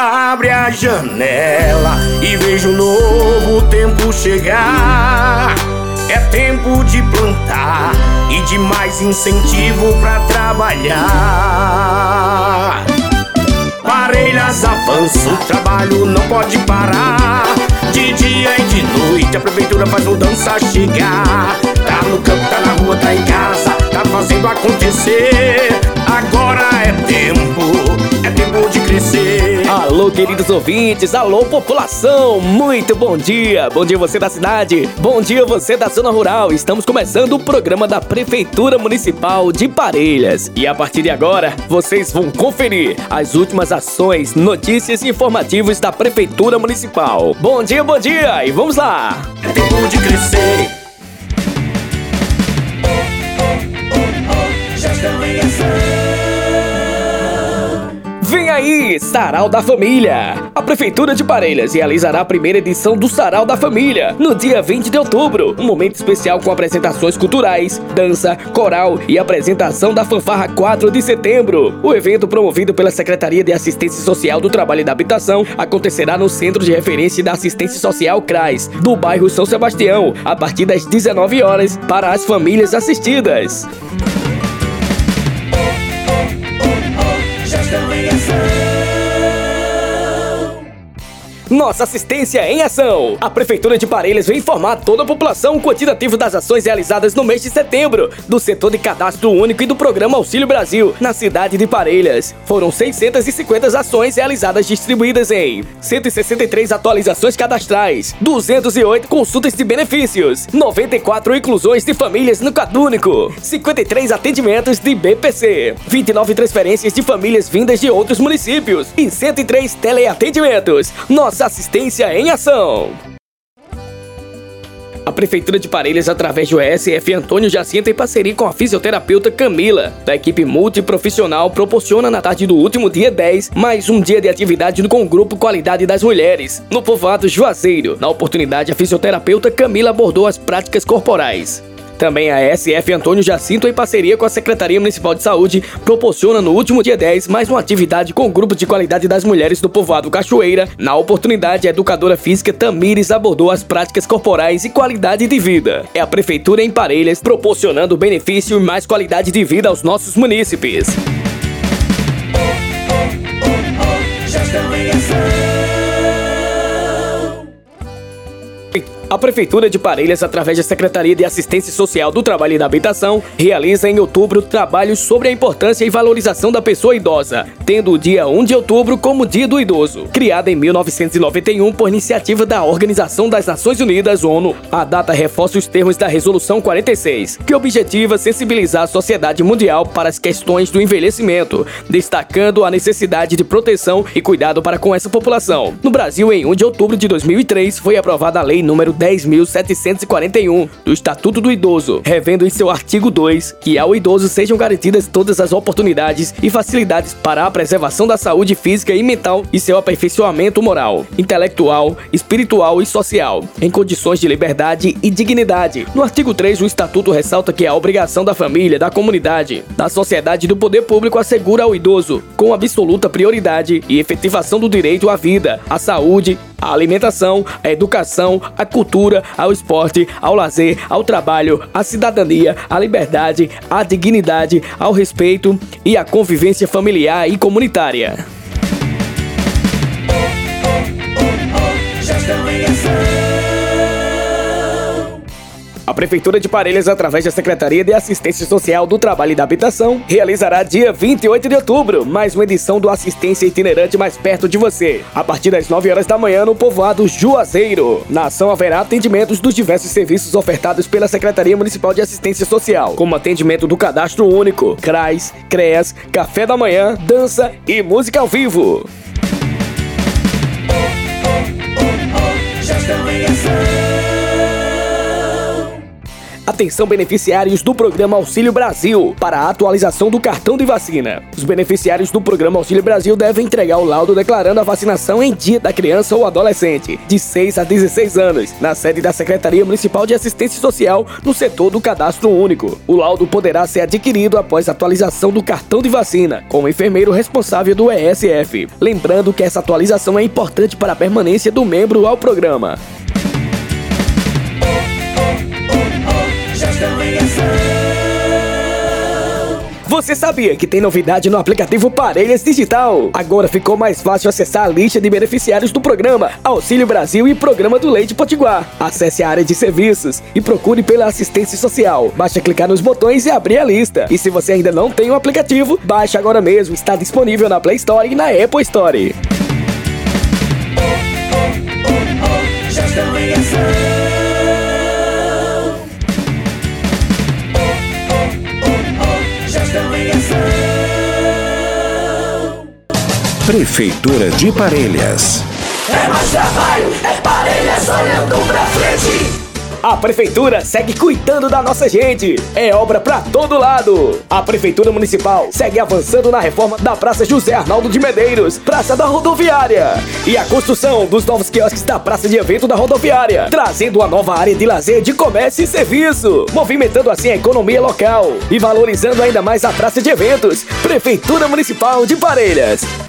Abre a janela e veja um novo tempo chegar. É tempo de plantar e de mais incentivo pra trabalhar. Parelhas avança, o trabalho não pode parar. De dia e de noite a prefeitura faz mudança chegar. Tá no campo, tá na rua, tá em casa, tá fazendo acontecer. Queridos ouvintes, alô, população, muito bom dia. Bom dia você da cidade, bom dia você da zona rural. Estamos começando o programa da Prefeitura Municipal de Parelhas. E a partir de agora, vocês vão conferir as últimas ações, notícias e informativos da Prefeitura Municipal. Bom dia, bom dia e vamos lá. É tempo de crescer. Aí, Sarau da Família! A Prefeitura de Parelhas realizará a primeira edição do Sarau da Família no dia 20 de outubro. Um momento especial com apresentações culturais, dança, coral e apresentação da fanfarra 4 de setembro. O evento, promovido pela Secretaria de Assistência Social do Trabalho e da Habitação, acontecerá no Centro de Referência da Assistência Social CRAS, do bairro São Sebastião, a partir das 19 horas, para as famílias assistidas. Nossa assistência em ação! A Prefeitura de Parelhas vem informar toda a população o quantitativo das ações realizadas no mês de setembro do setor de cadastro único e do programa Auxílio Brasil na cidade de Parelhas. Foram 650 ações realizadas distribuídas em 163 atualizações cadastrais, 208 consultas de benefícios, 94 inclusões de famílias no Cadúnico, 53 atendimentos de BPC, 29 transferências de famílias vindas de outros municípios e 103 teleatendimentos. Nossa assistência em ação! A Prefeitura de Parelhas, através do ESF Antônio Jacinto, em parceria com a fisioterapeuta Camila, da equipe multiprofissional, proporciona na tarde do último dia 10 mais um dia de atividade com o grupo Qualidade das Mulheres, no povoado Juazeiro. Na oportunidade, a fisioterapeuta Camila abordou as práticas corporais. Também a SF Antônio Jacinto, em parceria com a Secretaria Municipal de Saúde, proporciona no último dia 10 mais uma atividade com o grupo de qualidade das mulheres do povoado Cachoeira. Na oportunidade, a educadora física Tamires abordou as práticas corporais e qualidade de vida. É a Prefeitura em Parelhas proporcionando benefício e mais qualidade de vida aos nossos munícipes. A Prefeitura de Parelhas, através da Secretaria de Assistência Social do Trabalho e da Habitação, realiza em outubro trabalhos sobre a importância e valorização da pessoa idosa, tendo o dia 1 de outubro como Dia do Idoso. Criada em 1991 por iniciativa da Organização das Nações Unidas, ONU, a data reforça os termos da Resolução 46, que objetiva sensibilizar a sociedade mundial para as questões do envelhecimento, destacando a necessidade de proteção e cuidado para com essa população. No Brasil, em 1 de outubro de 2003, foi aprovada a Lei número 10.741 do Estatuto do Idoso, revendo em seu artigo 2 que ao idoso sejam garantidas todas as oportunidades e facilidades para a preservação da saúde física e mental e seu aperfeiçoamento moral, intelectual, espiritual e social, em condições de liberdade e dignidade. No artigo 3, o Estatuto ressalta que a obrigação da família, da comunidade, da sociedade e do poder público assegura ao idoso, com absoluta prioridade e efetivação do direito à vida, à saúde, à alimentação, à educação, à cultura, ao esporte, ao lazer, ao trabalho, à cidadania, à liberdade, à dignidade, ao respeito e à convivência familiar e comunitária. Prefeitura de Parelhas, através da Secretaria de Assistência Social do Trabalho e da Habitação, realizará dia 28 de outubro mais uma edição do Assistência Itinerante mais perto de você, a partir das 9 horas da manhã no povoado Juazeiro. Na ação haverá atendimentos dos diversos serviços ofertados pela Secretaria Municipal de Assistência Social, como atendimento do Cadastro Único, CRAS, CREAS, café da manhã, dança e música ao vivo. Estão em ação. Atenção beneficiários do programa Auxílio Brasil para a atualização do cartão de vacina. Os beneficiários do programa Auxílio Brasil devem entregar o laudo declarando a vacinação em dia da criança ou adolescente de 6 a 16 anos na sede da Secretaria Municipal de Assistência Social no setor do Cadastro Único. O laudo poderá ser adquirido após a atualização do cartão de vacina com o enfermeiro responsável do ESF. Lembrando que essa atualização é importante para a permanência do membro ao programa. Você sabia que tem novidade no aplicativo Parelhas Digital? Agora ficou mais fácil acessar a lista de beneficiários do programa Auxílio Brasil e Programa do Leite Potiguar. Acesse a área de serviços e procure pela assistência social. Basta clicar nos botões e abrir a lista. E se você ainda não tem o aplicativo, baixe agora mesmo. Está disponível na Play Store e na Apple Store. Prefeitura de Parelhas. É mais trabalho, é parelhas olhando pra frente. A prefeitura segue cuidando da nossa gente. É obra pra todo lado. A prefeitura municipal segue avançando na reforma da Praça José Arnaldo de Medeiros, Praça da Rodoviária, e a construção dos novos quiosques da Praça de Evento da Rodoviária, trazendo uma nova área de lazer, de comércio e serviço, movimentando assim a economia local e valorizando ainda mais a Praça de Eventos. Prefeitura Municipal de Parelhas.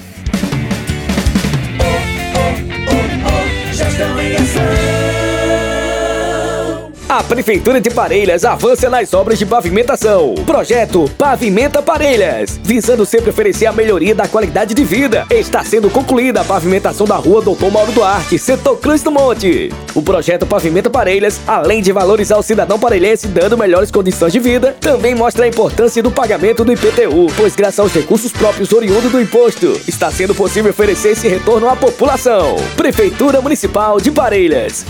A Prefeitura de Parelhas avança nas obras de pavimentação. Projeto Pavimenta Parelhas, visando sempre oferecer a melhoria da qualidade de vida. Está sendo concluída a pavimentação da rua Doutor Mauro Duarte, setor Cruz do Monte. O projeto Pavimenta Parelhas, além de valorizar o cidadão parelhense dando melhores condições de vida, também mostra a importância do pagamento do IPTU, pois graças aos recursos próprios oriundos do imposto, está sendo possível oferecer esse retorno à população. Prefeitura Municipal de Parelhas.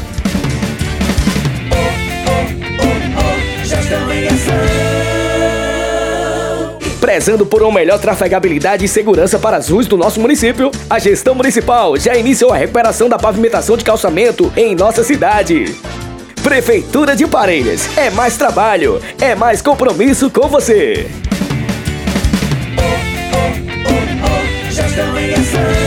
Prezando por uma melhor trafegabilidade e segurança para as ruas do nosso município, a gestão municipal já iniciou a recuperação da pavimentação de calçamento em nossa cidade. Prefeitura de Parelhas, é mais trabalho, é mais compromisso com você. Estão em ação.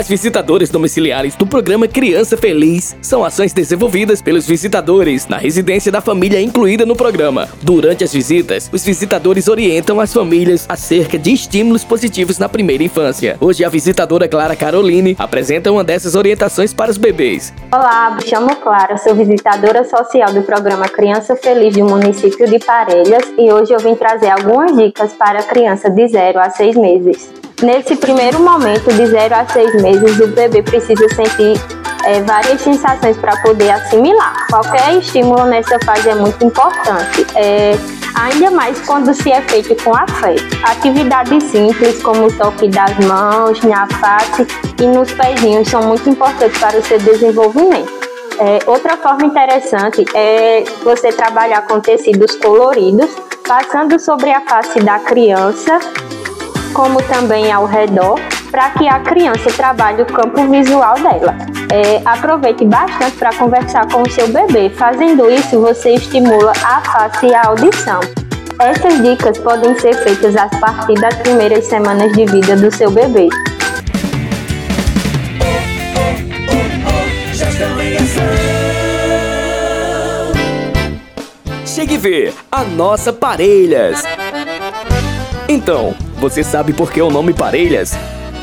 As visitadoras domiciliares do programa Criança Feliz são ações desenvolvidas pelos visitadores na residência da família incluída no programa. Durante as visitas, os visitadores orientam as famílias acerca de estímulos positivos na primeira infância. Hoje, a visitadora Clara Caroline apresenta uma dessas orientações para os bebês. Olá, me chamo Clara, sou visitadora social do programa Criança Feliz do município de Parelhas e hoje eu vim trazer algumas dicas para a criança de 0 a 6 meses. Nesse primeiro momento, de 0 a 6 meses, o bebê precisa sentir eh, várias sensações para poder assimilar. Qualquer estímulo nessa fase é muito importante. Eh, ainda mais quando se é feito com afeto. Atividades simples, como o toque das mãos, na face e nos pezinhos, são muito importantes para o seu desenvolvimento. É, outra forma interessante é você trabalhar com tecidos coloridos, passando sobre a face da criança, como também ao redor, para que a criança trabalhe o campo visual dela. É, aproveite bastante para conversar com o seu bebê. Fazendo isso, você estimula a face e a audição. Essas dicas podem ser feitas a partir das primeiras semanas de vida do seu bebê. Chegue ver a nossa Parelhas. Então, você sabe por que o nome Parelhas?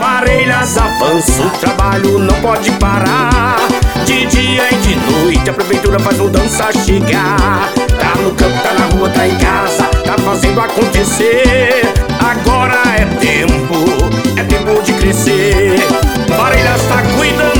parelhas avança, o trabalho não pode parar. De dia e de noite a prefeitura faz mudança chegar. Tá no campo, tá na rua, tá em casa, tá fazendo acontecer. Agora é tempo, é tempo de crescer. Parelhas tá cuidando